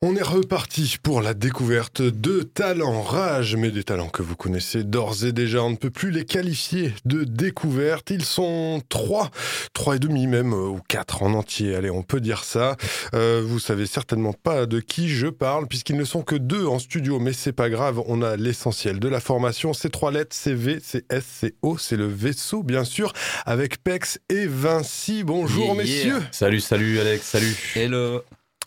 On est reparti pour la découverte de talents rage, mais des talents que vous connaissez d'ores et déjà. On ne peut plus les qualifier de découverte. Ils sont trois, trois et demi même, euh, ou quatre en entier. Allez, on peut dire ça. Euh, vous savez certainement pas de qui je parle, puisqu'ils ne sont que deux en studio, mais c'est pas grave. On a l'essentiel de la formation. Ces trois lettres, c'est V, c'est S, c'est O, c'est le vaisseau, bien sûr, avec Pex et Vinci. Bonjour, Yeah, yeah. messieurs. Salut, salut Alex, salut. Hello.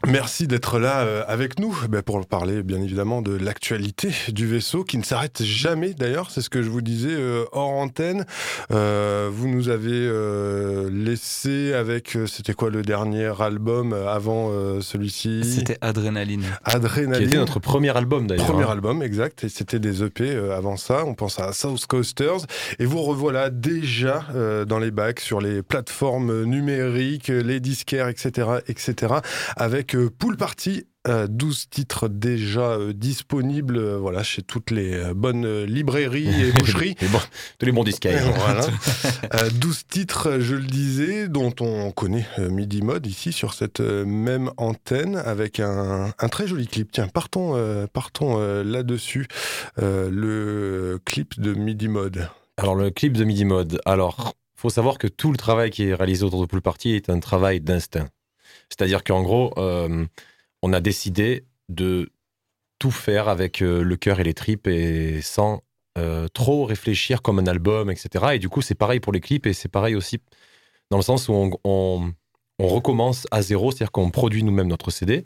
Merci d'être là euh, avec nous ben, pour parler bien évidemment de l'actualité du vaisseau qui ne s'arrête jamais d'ailleurs, c'est ce que je vous disais euh, hors antenne. Euh, vous nous avez euh, laissé avec, euh, c'était quoi le dernier album avant euh, celui-ci? C'était Adrénaline. Qui Adrénaline. était notre premier album d'ailleurs. Premier hein. album, exact. Et c'était des EP euh, avant ça. On pense à South Coasters. Et vous revoilà déjà euh, dans les bacs sur les plateformes numériques, les disquaires, etc., etc. Avec euh, Pool Party. euh, 12 titres déjà euh, disponibles euh, voilà, chez toutes les euh, bonnes euh, librairies et boucheries. Tous les bons disquaires. Voilà. Euh, 12 titres, je le disais, dont on connaît euh, Midi Mode ici sur cette euh, même antenne avec un, un très joli clip. Tiens, partons, euh, partons euh, là-dessus. Euh, le clip de Midi Mode. Alors le clip de Midi Mode. Alors, faut savoir que tout le travail qui est réalisé autour de Pool Party est un travail d'instinct. C'est-à-dire qu'en gros, euh, on a décidé de tout faire avec euh, le cœur et les tripes et sans euh, trop réfléchir comme un album, etc. Et du coup, c'est pareil pour les clips et c'est pareil aussi dans le sens où on, recommence à zéro, c'est-à-dire qu'on produit nous-mêmes notre CD,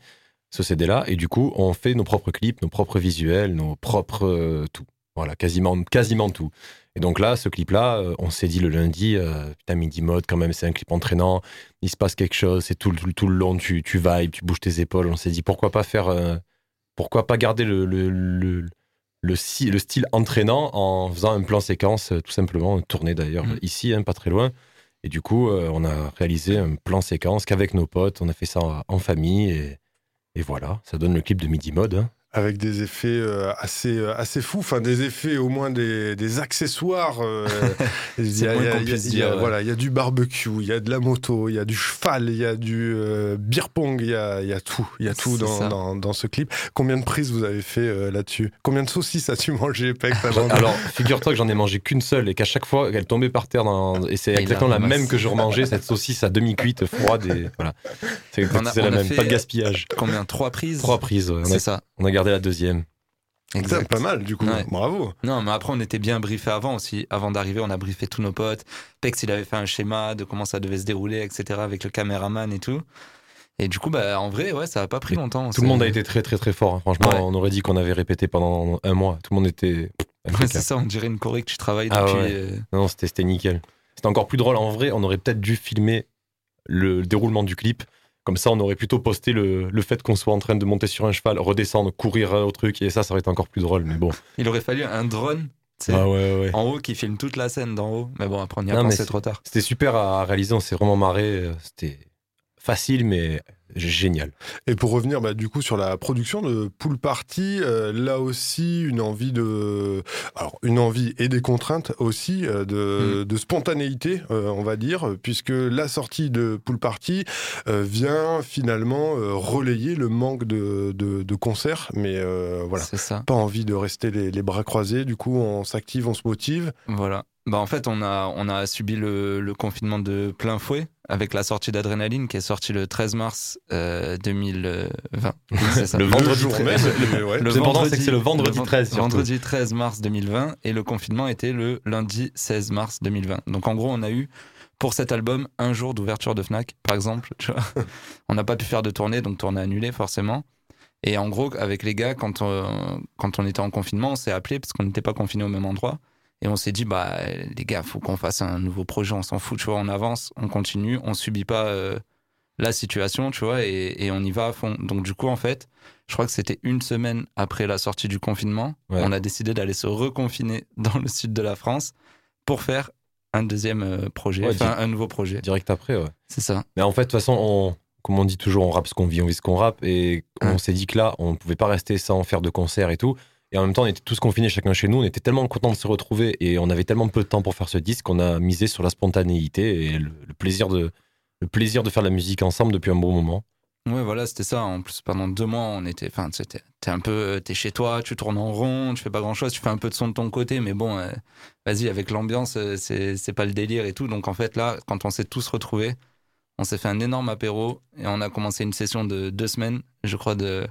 ce CD-là, et du coup, on fait nos propres clips, nos propres visuels, nos propres tout. Voilà, quasiment, quasiment tout. Et donc là, ce clip-là, euh, on s'est dit le lundi, euh, putain, Midi Mode, quand même, c'est un clip entraînant, il se passe quelque chose, c'est tout, tout, tout le long, tu, tu vibes, tu bouges tes épaules. On s'est dit, pourquoi pas faire, euh, pourquoi pas garder le, le, le, le, style entraînant en faisant un plan séquence, tout simplement, tourné d'ailleurs Mhm. ici, hein, pas très loin. Et du coup, euh, on a réalisé un plan séquence qu'avec nos potes, on a fait ça en famille et, et voilà, ça donne le clip de Midi Mode. hein. Avec des effets euh, assez, euh, assez fous, enfin des effets au moins des, des accessoires. euh, il y a-. Voilà, il y a du barbecue, il y a de la moto, il y a du cheval, il y a du euh, beer pong, il y a, il y a tout, il y a tout dans, dans, dans ce clip. Combien de prises vous avez fait euh, là-dessus Combien de saucisses as-tu mangé, Pex Alors, figure-toi que j'en ai mangé qu'une seule et qu'à chaque fois, elle tombait par terre dans- et c'est exactement la même que je remangeais, cette saucisse à demi-cuite, froide et voilà. C'est la a même, fait- pas de gaspillage. Combien Trois prises Trois prises, ouais. on, C'est ça. On a gardé la deuxième. Exact. pas mal du coup, Ouais. bravo. Non, mais après, on était bien briefé avant aussi. Avant d'arriver, on a briefé tous nos potes. Pex, il avait fait un schéma de comment ça devait se dérouler, etc., avec le caméraman et tout. Et du coup, bah, en vrai, ouais, ça a pas pris longtemps. Tout le monde a été très très très fort. hein. Franchement, Ouais. on aurait dit qu'on avait répété pendant un mois. Tout le monde était Ouais, c'est ça, on dirait une choré que tu travailles Ah depuis. ouais. euh, Non, c'était nickel. C'était encore plus drôle. En vrai, on aurait peut-être dû filmer le déroulement du clip. Comme ça, on aurait plutôt posté le, le fait qu'on soit en train de monter sur un cheval, redescendre, courir au truc, et ça, ça aurait été encore plus drôle. Mais bon. Il aurait fallu un drone, Ah ouais, ouais. en haut qui filme toute la scène d'en haut. Mais bon, après, on y a Non, pensé trop tard. C'était super à réaliser, on s'est vraiment marré. euh, C'était facile, mais génial. Et pour revenir bah, du coup sur la production de Pool Party, euh, là aussi une envie de, alors une envie et des contraintes aussi euh, de, Mm. de spontanéité, euh, on va dire, puisque la sortie de Pool Party euh, vient finalement euh, relayer le manque de, de, de concerts, mais euh, voilà. Ça. Pas envie de rester les, les bras croisés, du coup on s'active, on se motive. Voilà. Bah en fait, on a, on a subi le, le confinement de plein fouet avec la sortie d'Adrénaline qui est sortie le 13 mars euh, 2020. Oui, c'est ça. Le vendredi jour 13. même, mais ouais. Le plus important, c'est que c'est le vendredi ven- 13 surtout. Vendredi 13 mars 2020 et le confinement était le lundi 16 mars 2020. Donc en gros, on a eu pour cet album un jour d'ouverture de Fnac, par exemple. Tu vois. on n'a pas pu faire de tournée, donc tournée annulée forcément. Et en gros, avec les gars, quand on, quand on était en confinement, on s'est appelé parce qu'on n'était pas confinés au même endroit. Et on s'est dit, bah, les gars, faut qu'on fasse un nouveau projet, on s'en fout, tu vois, on avance, on continue, on subit pas euh, la situation, tu vois, et, et on y va à fond. Donc, du coup, en fait, je crois que c'était une semaine après la sortie du confinement, Ouais. on a décidé d'aller se reconfiner dans le sud de la France pour faire un deuxième euh, projet, Ouais, enfin, un nouveau projet. Direct après, ouais. C'est ça. Mais en fait, de toute façon, on, comme on dit toujours, on rappe ce qu'on vit, on vit ce qu'on rappe. Et on Ouais. s'est dit que là, on ne pouvait pas rester sans faire de concert et tout. Et en même temps, on était tous confinés chacun chez nous. On était tellement contents de se retrouver et on avait tellement peu de temps pour faire ce disque qu'on a misé sur la spontanéité et le, plaisir de, le plaisir de faire la musique ensemble depuis un bon moment. Ouais, voilà, c'était ça. En plus, pendant deux mois, on était. Enfin, t'es es un peu. T'es chez toi, tu tournes en rond, tu fais pas grand chose, tu fais un peu de son de ton côté, mais bon, euh, vas-y, avec l'ambiance, euh, c'est pas le délire et tout. Donc, en fait, là, quand on s'est tous retrouvés, on s'est fait un énorme apéro et on a commencé une session de deux semaines, je crois, de,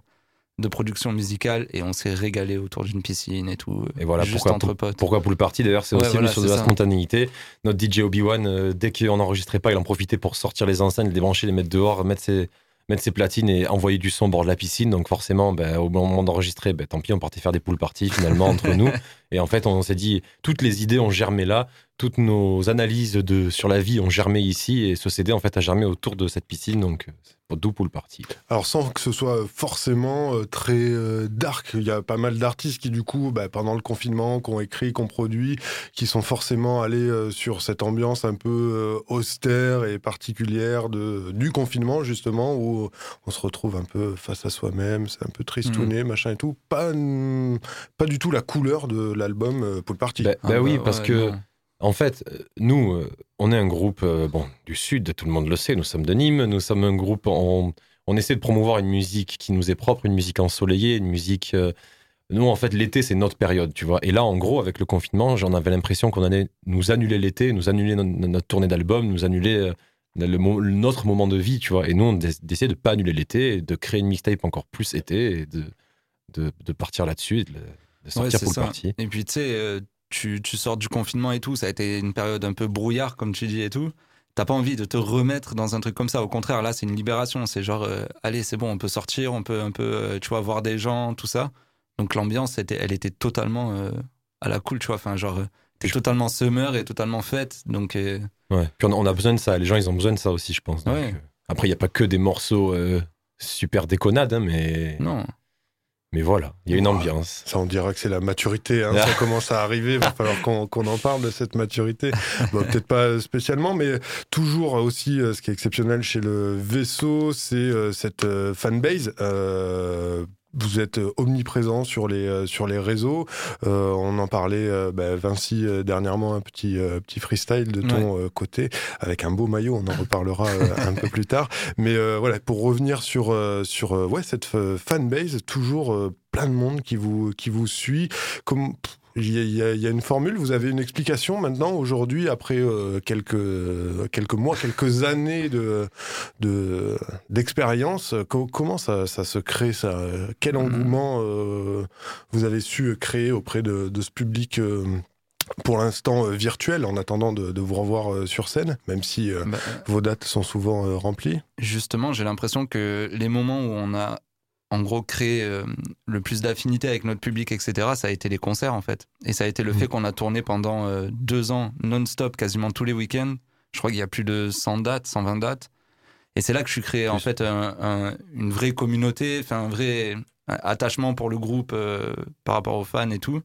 de production musicale et on s'est régalé autour d'une piscine et tout. Et voilà juste pourquoi, entre pour- potes. pourquoi Pool Party D'ailleurs, c'est Ouais, aussi voilà, sur de la spontanéité. Notre DJ Obi-Wan, euh, dès qu'on n'enregistrait pas, il en profitait pour sortir les enceintes, les débrancher, les mettre dehors, mettre ses, mettre ses platines et envoyer du son au bord de la piscine. Donc forcément, ben, au moment d'enregistrer, ben, tant pis, on partait faire des pool parties finalement entre nous. Et en fait, on s'est dit, toutes les idées ont germé là, toutes nos analyses de, sur la vie ont germé ici, et ce CD en fait a germé autour de cette piscine. Donc, euh, c'est pour d'où pool party. Alors sans que ce soit forcément euh, très euh, dark, il y a pas mal d'artistes qui du coup, bah, pendant le confinement, qui ont écrit, qui ont produit, qui sont forcément allés euh, sur cette ambiance un peu euh, austère et particulière de, du confinement justement, où on se retrouve un peu face à soi-même, c'est un peu tristouné, machin et tout. Pas, pas du tout la couleur de l'album euh, Pool Party. Ben, Ah ben bah oui, parce ouais, que non. En fait, euh, nous, euh, on est un groupe euh, bon, du Sud, tout le monde le sait, nous sommes de Nîmes, nous sommes un groupe, on, on essaie de promouvoir une musique qui nous est propre, une musique ensoleillée, une musique... euh, nous, en fait, l'été, c'est notre période, tu vois. Et là, en gros, avec le confinement, j'en avais l'impression qu'on allait nous annuler l'été, nous annuler no- notre tournée d'album, nous annuler euh, le mo- notre moment de vie, tu vois. Et nous, on d'essayer de pas annuler l'été, de créer une mixtape encore plus été, et de, de, de partir là-dessus, de, de sortir c'est pour le ça. parti. Et puis, tu sais, euh, tu, tu sors du confinement et tout, ça a été une période un peu brouillard, comme tu dis et tout. T'as pas envie de te remettre dans un truc comme ça. Au contraire, là, c'est une libération. C'est genre, euh, allez, c'est bon, on peut sortir, on peut un peu, euh, tu vois, voir des gens, tout ça. Donc, l'ambiance, était, elle était totalement à la cool, tu vois. Enfin, genre, t'es totalement summer et totalement fête. Donc, Ouais. Puis on a, besoin de ça. Les gens, ils ont besoin de ça aussi, je pense. Donc, Ouais. après, il n'y a pas que des morceaux super déconnades, hein, mais, non. Mais voilà, il y a une ambiance. Ça, on dira que c'est la maturité. hein. Ça commence à arriver. Il va falloir qu'on en parle de cette maturité. Bon, Peut-être pas spécialement, mais toujours aussi, euh, ce qui est exceptionnel chez le vaisseau, c'est euh, cette euh, fanbase. Euh, vous êtes euh, omniprésent sur les, euh, sur les réseaux. Euh, on en parlait, euh, bah, Vinci, euh, dernièrement, un petit, euh, petit freestyle de ton côté, avec un beau maillot. On en reparlera un peu plus tard. Mais euh, voilà, pour revenir sur, sur ouais, cette fanbase, toujours euh, plein de monde qui vous, qui vous suit. Comme, il y, a, il y une formule, vous avez une explication maintenant, aujourd'hui, après euh, quelques, quelques mois, quelques années de, de, d'expérience. Co- comment ça, ça se crée ça? Quel engouement euh, vous avez su créer auprès de, de ce public euh, pour l'instant virtuel, en attendant de, de vous revoir sur scène, même si Bah, vos dates sont souvent remplies? Justement, j'ai l'impression que les moments où on a en gros créé euh, le plus d'affinité avec notre public, etc., ça a été les concerts en fait. Et ça a été le Mhm. fait qu'on a tourné pendant euh, deux ans non-stop, quasiment tous les week-ends. Je crois qu'il y a plus de 100 dates, 120 dates. Et c'est là que je suis créé en fait un- un- une vraie communauté, enfin un vrai attachement pour le groupe euh, par rapport aux fans et tout.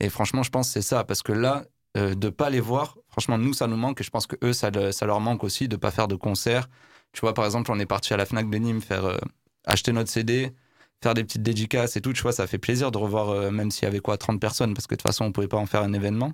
Et franchement, je pense que c'est ça, parce que là, de pas les voir, franchement, nous, ça nous manque, et je pense que eux, ça, le- ça leur manque aussi de pas faire de concerts. Tu vois, par exemple, on est parti à la Fnac de Nîmes faire acheter notre CD, faire des petites dédicaces et tout. Tu vois, ça fait plaisir de revoir, euh, même s'il y avait quoi, 30 personnes, parce que de toute façon, on pouvait pas en faire un événement.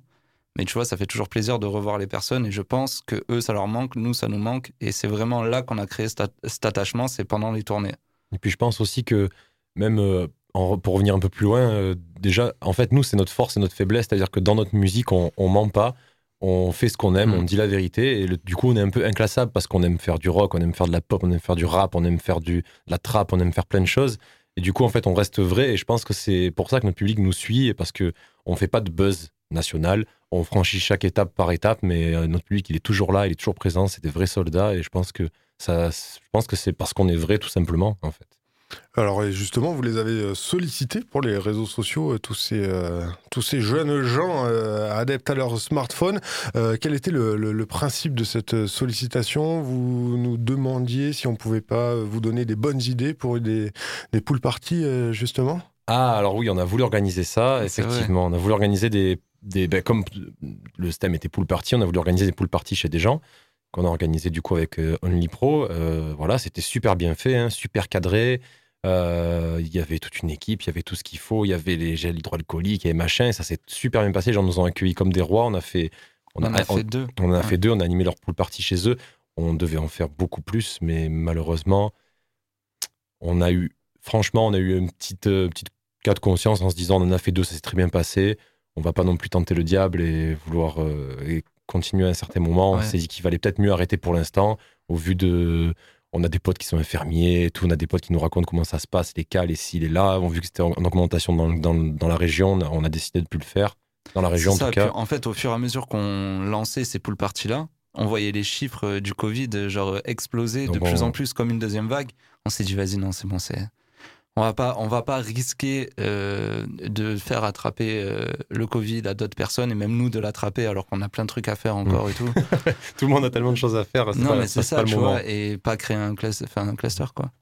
Mais tu vois, ça fait toujours plaisir de revoir les personnes, et je pense que eux, ça leur manque, nous, ça nous manque, et c'est vraiment là qu'on a créé cet, at- cet attachement, c'est pendant les tournées. Et puis je pense aussi que même euh, en pour revenir un peu plus loin, euh, déjà, en fait, nous, c'est notre force et notre faiblesse, c'est-à-dire que dans notre musique, on, on ment pas, on fait ce qu'on aime, Mm. on dit la vérité, et le- du coup, on est un peu inclassable parce qu'on aime faire du rock, on aime faire de la pop, on aime faire du rap, on aime faire du, de la trap, on aime faire plein de choses. Et du coup, en fait, on reste vrai, et je pense que c'est pour ça que notre public nous suit, parce que on fait pas de buzz national, on franchit chaque étape par étape, mais euh, notre public, il est toujours là, il est toujours présent, c'est des vrais soldats, et je pense que je pense que c'est parce qu'on est vrai, tout simplement, en fait. Alors justement, vous les avez euh, sollicités pour les réseaux sociaux, euh, tous ces, euh, tous ces jeunes gens euh, adeptes à leur smartphone. Euh, quel était le, le- le principe de cette sollicitation? Vous nous demandiez si on pouvait pas vous donner des bonnes idées pour des, des pool parties, euh, justement? Ah, alors oui, on a voulu organiser ça, effectivement. On a voulu organiser des. des ben, comme le stem était pool party, on a voulu organiser des pool parties chez des gens, qu'on a organisé du coup avec euh, Only Pro. Euh, voilà, c'était super bien fait, hein, super cadré. Euh, Il y avait toute une équipe, il y avait tout ce qu'il faut, il y avait les gels hydroalcooliques et machin, et ça s'est super bien passé. Les gens nous ont accueillis comme des rois. On a fait. On, en a fait deux. On a Ouais. fait deux, on a animé leur pool party chez eux. On devait en faire beaucoup plus, mais malheureusement, on a eu, franchement, on a eu une petite, euh, petite cas de conscience en se disant on en a fait deux, ça s'est très bien passé. On va pas non plus tenter le diable et vouloir euh, et continuer à un certain moment. On s'est dit qu'il valait peut-être mieux arrêter pour l'instant, au vu de. On a des potes qui sont infirmiers, et tout, on a des potes qui nous racontent comment ça se passe, les cas, les ci, les là. On vu que c'était en en augmentation dans, dans, dans la région, on a, a décidé de plus le faire. Dans la région, en ça, tout cas. en fait, au fur et à mesure qu'on lançait ces poules parties-là, on voyait les chiffres euh, du Covid euh, genre euh, exploser de plus en plus comme une deuxième vague. On s'est dit, vas-y, non, c'est bon, c'est. On va pas, on va pas risquer euh, de faire attraper euh, le Covid à d'autres personnes et même nous de l'attraper alors qu'on a plein de trucs à faire encore et tout. Tout le monde a tellement de choses à faire. non, pas- mais c'est pas ça, le tu moment. vois, et pas créer un, enfin, un cluster, quoi.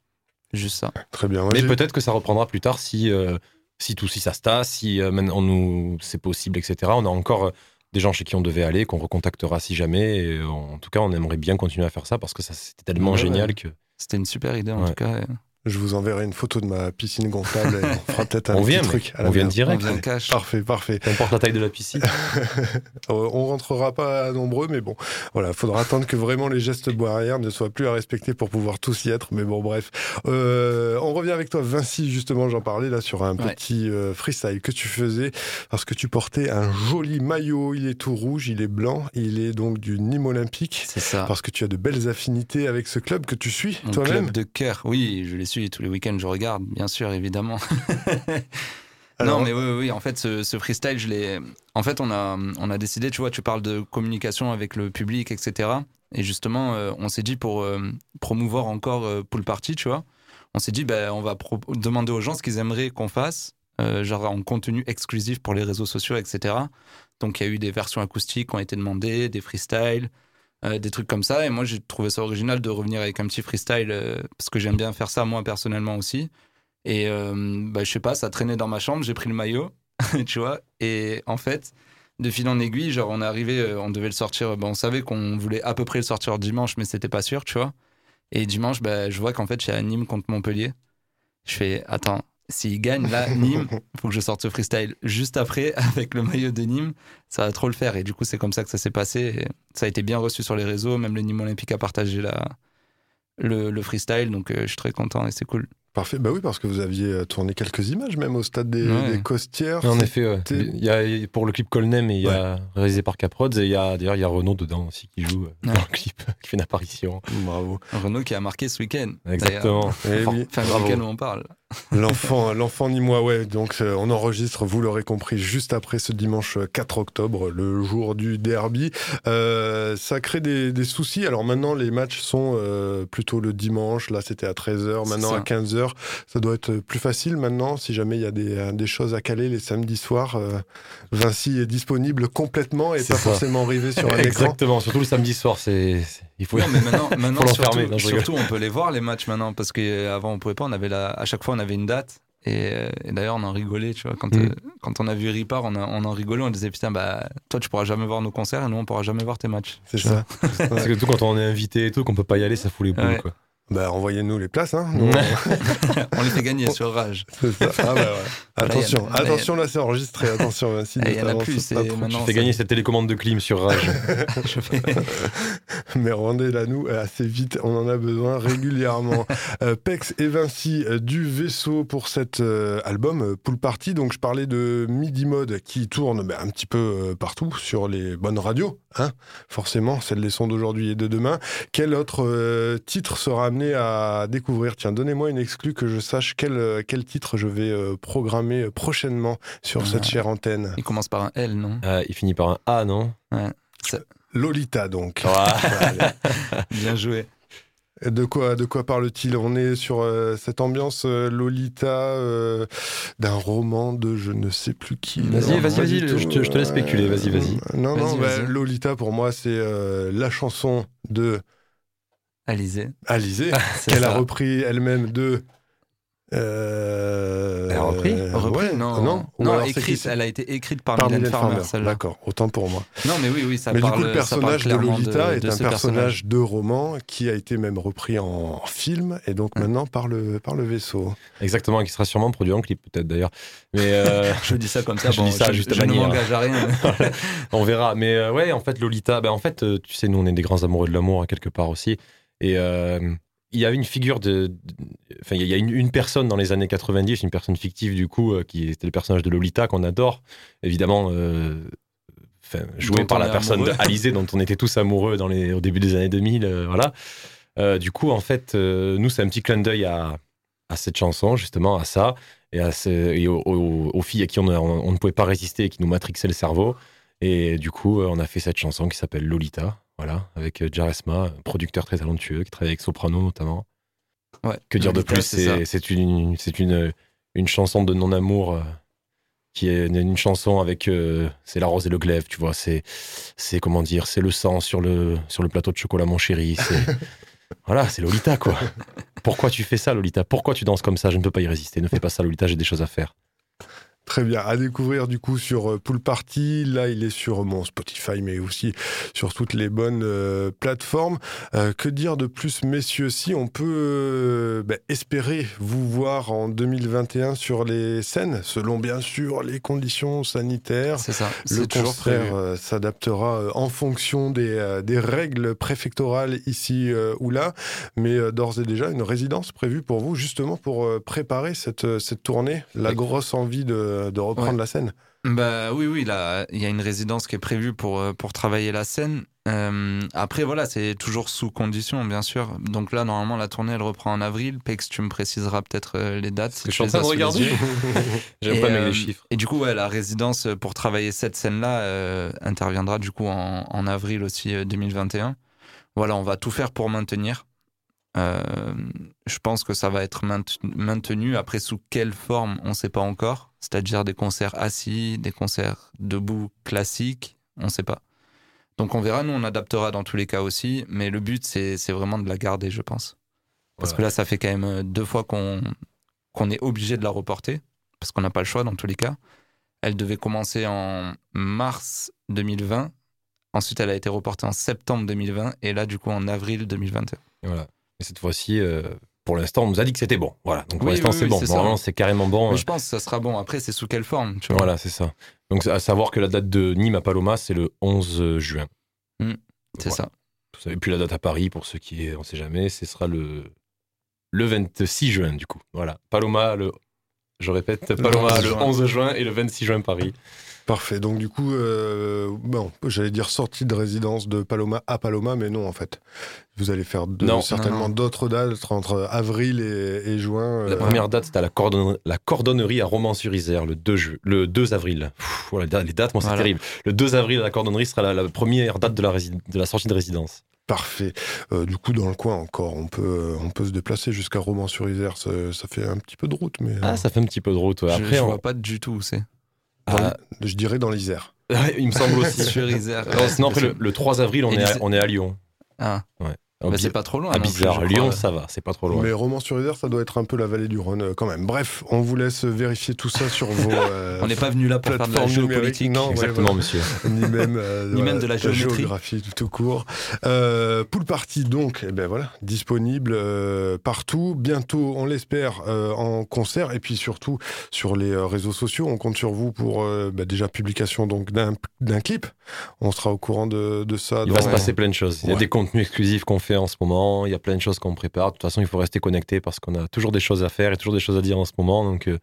Juste ça. Très bien. Moi, Mais peut-être que ça reprendra plus tard si, euh, si tout si ça se tasse, si euh, on nous c'est possible, etc. On a encore des gens chez qui on devait aller, qu'on recontactera si jamais. Et, en tout cas, on aimerait bien continuer à faire ça parce que ça c'était tellement Ouais, génial ouais. que C'était une super idée en Ouais. tout cas. Je vous enverrai une photo de ma piscine gonflable et on fera peut-être un on petit vient, truc. à on vient direct. On vient cash. Parfait, parfait. Peu importe la taille de la piscine. Euh, On rentrera pas à nombreux, mais bon, voilà, faudra attendre que vraiment les gestes barrières ne soient plus à respecter pour pouvoir tous y être. Mais bon, bref. Euh, on revient avec toi, Vinci, justement, j'en parlais là sur un Ouais. petit euh, freestyle que tu faisais parce que tu portais un joli maillot. Il est tout rouge, il est blanc, il est donc du Nîmes Olympique. C'est ça. Parce que tu as de belles affinités avec ce club que tu suis toi-même. club de cœur. Oui, je les tous les week-ends, je regarde, bien sûr, évidemment. Alors, non, mais oui, oui, en fait, ce, ce freestyle, je l'ai. En fait, on a, on a décidé, tu vois, tu parles de communication avec le public, etc. Et justement, euh, on s'est dit pour euh, promouvoir encore euh, Pool Party, tu vois, on s'est dit, ben, on va pro- demander aux gens ce qu'ils aimeraient qu'on fasse, euh, genre en contenu exclusif pour les réseaux sociaux, etc. Donc, il y a eu des versions acoustiques qui ont été demandées, des freestyles, euh, des trucs comme ça. Et moi, j'ai trouvé ça original de revenir avec un petit freestyle euh, parce que j'aime bien faire ça, moi, personnellement aussi. Et euh, bah, je sais pas, ça traînait dans ma chambre, j'ai pris le maillot, tu vois. Et en fait, de fil en aiguille, genre, on est arrivé, on devait le sortir, bah, on savait qu'on voulait à peu près le sortir dimanche, mais c'était pas sûr, tu vois. Et dimanche, bah, je vois qu'en fait, à Nîmes contre Montpellier. Je fais, attends, s'il gagne là, Nîmes, faut que je sorte ce freestyle juste après avec le maillot de Nîmes, ça va trop le faire. Et du coup, c'est comme ça que ça s'est passé. Et ça a été bien reçu sur les réseaux, même le Nîmes Olympique a partagé la, le, le freestyle, donc euh, je suis très content et c'est cool. Parfait. Bah oui, parce que vous aviez euh, tourné quelques images même au stade des, Ouais. des Costières. en effet, ouais. Il y a, pour le clip Colnem, il y a réalisé par Caprods et il y a d'ailleurs il y a Renaud dedans aussi qui joue euh, dans le clip, qui fait une apparition. Bravo. Renault qui a marqué ce week-end. Exactement. Eh Enfin, oui, enfin, le bravo. week-end où on parle. L'enfant, l'enfant nîmois, ouais. Donc, euh, on enregistre, vous l'aurez compris, juste après ce dimanche 4 octobre, le jour du derby. Euh, ça crée des, des soucis. Alors maintenant, les matchs sont euh, plutôt le dimanche. Là, c'était à 13h, C'est maintenant à 15h. Ça doit être plus facile maintenant. Si jamais il y a des, euh, des choses à caler les samedis soirs, euh, Vinci est disponible complètement et pas ça. forcément arrivé sur un écran. Exactement, surtout le samedi soir, c'est il faut. Non, mais maintenant, maintenant Faut surtout, l'enfermer, non, je rigole. surtout, on peut les voir les matchs maintenant parce qu'avant on pouvait pas. On avait la, à chaque fois on avait une date. Et, euh, et d'ailleurs, on en rigolait, tu vois. Quand, Mm. euh, quand on a vu Ripard, on, a- on en rigolait. On disait, putain, bah, toi, tu pourras jamais voir nos concerts et nous, on pourra jamais voir tes matchs. C'est ça. Parce que tout quand on est invité et tout, qu'on peut pas y aller, ça fout les boules. Ouais. Quoi. Bah, envoyez-nous les places. Hein. Nous, Ouais. on les fait gagner sur Rage. c'est ça. Ah, bah, ouais. Attention, Là, a- attention, là, c'est enregistré. Attention, Vinci. Eh, ne il y en a plus, c'est Je fais gagner cette télécommande de clim sur Rage. Fais- Mais rendez-la nous assez vite, on en a besoin régulièrement. Euh, Pex et Vinci euh, du vaisseau pour cet euh, album euh, Pool Party. Donc je parlais de Midi Mode qui tourne ben, un petit peu euh, partout sur les bonnes radios, hein, forcément, celles les sons d'aujourd'hui et de demain. Quel autre euh, titre sera amené à découvrir Tiens, donnez-moi une exclue que je sache quel, euh, quel titre je vais euh, programmer euh, prochainement sur Ah. cette chère antenne. Il commence par un L, non? Il finit par un A, non? Lolita donc. Ouais. Bien joué. De quoi, de quoi parle-t-il? On est sur euh, cette ambiance euh, Lolita euh, d'un roman de je ne sais plus qui. Vas-y, vas-y, vas-y, je te- je te laisse spéculer, vas-y, vas-y. Non, non, bah. Lolita pour moi c'est euh, la chanson de Alizé. Alizée C'est qu'elle a repris elle-même de. Euh, Elle a repris? ouais, Repris, Ah non, non, non alors écrite, elle a été écrite par, par Mylène Farmer. D'accord, autant pour moi. Non, mais oui, oui, ça Mais parle. du coup, le personnage de Lolita de- est de un personnage de roman qui a été même repris en film et donc maintenant par le, par le vaisseau. Exactement, qui sera sûrement produit en clip, peut-être d'ailleurs. Mais euh, Je dis ça comme ça, Je bon, dis ça je, juste je à ne m'engage à rien. on verra. Mais euh, ouais, en fait, Lolita, bah, en fait, euh, tu sais, nous, on est des grands amoureux de l'amour, hein, quelque part aussi. Et euh, il y avait une figure de. Enfin, il y a une, une personne dans les années 90, une personne fictive du coup, euh, qui était le personnage de Lolita qu'on adore, évidemment. euh, Enfin, joué Dont par la personne amoureux. de Alizé, dont on était tous amoureux dans les, au début des années 2000. euh, voilà. Euh, du coup, en fait, euh, nous, c'est un petit clin d'œil à, à cette chanson, justement, à ça, et, à ce- et aux, aux- aux filles à qui on, a- on ne pouvait pas résister et qui nous matrixaient le cerveau. Et du coup, on a fait cette chanson qui s'appelle Lolita, voilà, avec euh, Jaresma, producteur très talentueux qui travaille avec Soprano notamment. Ouais. Que dire de plus c'est c'est une, c'est une, une chanson de non-amour euh, qui est une, une chanson avec. euh, c'est la rose et le glaive, tu vois. C'est, c'est comment dire C'est le sang sur le, sur le plateau de chocolat, mon chéri. Voilà, c'est Lolita, quoi. Pourquoi tu fais ça, Lolita? Pourquoi tu danses comme ça? Je ne peux pas y résister. Ne fais pas ça, Lolita, j'ai des choses à faire. Très bien, à découvrir du coup sur euh, Pool Party. Là, il est sur mon Spotify, mais aussi sur toutes les bonnes euh, plateformes. Euh, que dire de plus, messieurs? Si on peut euh, bah, espérer vous voir en 2021 sur les scènes, selon bien sûr les conditions sanitaires. C'est ça. Le concert s'adaptera en fonction des, des règles préfectorales ici ou là, mais d'ores et déjà une résidence prévue pour vous, justement pour préparer cette, cette tournée, la grosse envie de, de reprendre Ouais. la scène. Bah oui, oui, là, il y a une résidence qui est prévue pour, euh, pour travailler la scène. Euh, après, voilà, c'est toujours sous condition, bien sûr. Donc là, normalement, la tournée, elle reprend en avril. Pex, tu me préciseras peut-être euh, les dates. si je tu suis en train de regarder. yeux. J'ai un Et, problème avec euh, les chiffres. Et du coup, ouais, la résidence pour travailler cette scène-là euh, interviendra du coup en, en avril aussi euh, 2021. Voilà, on va tout faire pour maintenir. Euh, je pense que ça va être mainte- maintenu. Après, sous quelle forme, on ne sait pas encore. C'est-à-dire des concerts assis, des concerts debout classiques, on ne sait pas. Donc on verra, nous on adaptera dans tous les cas aussi, mais le but c'est vraiment de la garder, je pense. Parce Voilà. que là, ça fait quand même euh, deux fois qu'on est obligé de la reporter, parce qu'on n'a pas le choix dans tous les cas. Elle devait commencer en mars 2020, ensuite elle a été reportée en septembre 2020, et là du coup en avril 2021. Voilà. Et cette fois-ci, euh, pour l'instant, on nous a dit que c'était bon. Voilà. Donc pour Oui, l'instant, oui, c'est oui, bon. c'est. Normalement, c'est carrément bon. Mais je pense que ça sera bon. Après, c'est sous quelle forme tu vois Voilà, c'est ça. Donc à savoir que la date de Nîmes à Paloma, c'est le 11 juin. C'est Voilà. ça. Vous savez plus la date à Paris, pour ceux qui, on sait jamais, ce sera le, le 26 juin, du coup. Voilà. Paloma, le, je répète, Paloma, 11 le juin. 11 juin et le 26 juin Paris. Parfait. Donc du coup, euh, bon, j'allais dire sortie de résidence de Paloma à Paloma, mais non en fait. Vous allez faire de- Non. certainement d'autres dates entre avril et, et juin. La euh, première date, c'était à la, cordonnerie, la cordonnerie à Romans-sur-Isère, le 2, ju- le 2 avril. Pff, voilà, les dates- moi, c'est Voilà. terrible. Le 2 avril, à la cordonnerie sera la, la première date de la, de la sortie de résidence. Parfait. Euh, du coup, dans le coin encore, on peut, euh, on peut se déplacer jusqu'à Romans-sur-Isère. Ça, ça fait un petit peu de route, mais euh, Ah, ça fait un petit peu de route. ouais. je, Après, je on- vois pas du tout où c'est. Dans Ah, l- je dirais dans l'Isère. il me semble aussi. Sur Isère. Non, sinon, après, le, le 3 avril, on est, à, on est à Lyon. Ah, À bah, c'est pas trop loin. à plus, Bizarre. Lyon, ça va, c'est pas trop loin. Mais Romans-sur-Isère, ça doit être un peu la vallée du Rhône euh, quand même. Bref, on vous laisse vérifier tout ça sur vos euh, On n'est pas venu là pour faire de la géopolitique. Non, ouais, Exactement, voilà. monsieur. ni même, euh, Ni même de la géométrie. géographie tout court. Euh, Pool Party donc, eh ben voilà, disponible euh, partout. Bientôt, on l'espère, euh, en concert et puis surtout sur les euh, réseaux sociaux. On compte sur vous pour euh, bah, déjà publication donc d'un d'un clip. On sera au courant de, de ça. Il dans- va se passer plein de choses. Il y a Ouais. des contenus exclusifs qu'on fait en ce moment. Il y a plein de choses qu'on prépare. De toute façon, il faut rester connecté parce qu'on a toujours des choses à faire et toujours des choses à dire en ce moment. Donc euh,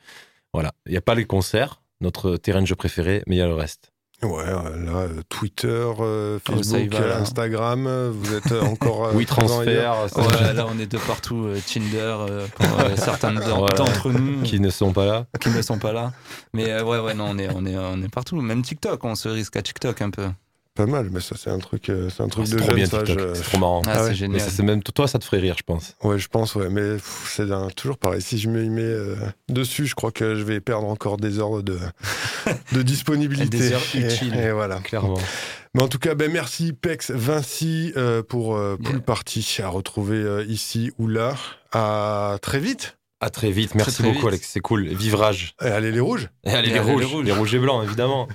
voilà. Il n'y a pas les concerts, notre terrain de jeu préféré, mais il y a le reste. Ouais, euh, là, euh, Twitter, euh, y Facebook, va, là. Instagram, vous êtes encore. euh, oui, transfert, ça- Ouais, là, on est de partout. euh, Tinder, euh, pour euh, certains Voilà. d'entre nous qui ne sont pas là. qui ne sont pas là. Mais euh, ouais, ouais, non, on est, on, est, on est partout. Même TikTok, on se risque à TikTok un peu. Pas mal, mais ça, c'est un truc, euh, c'est un truc C'est de trop jeune bien sage, TikTok. euh, C'est trop marrant. Ah, Ah c'est ouais. Mais génial. ça, c'est même toi, ça te ferait rire, je pense. Ouais, je pense, ouais, mais c'est un- toujours pareil. Si je me y mets euh, dessus, je crois que je vais perdre encore des heures de, de disponibilité. Des heures utiles. Et, voilà. Clairement. Mais en tout cas, ben merci Pex Vinci euh, pour euh, Pool Yeah. Party à retrouver euh, ici ou là. À très vite. À très vite. Merci très beaucoup, vite. Alex. C'est cool. Vivrage. Et allez les rouges. Et allez, Et les allez, les rouges. rouges. Les rouges et blancs, évidemment.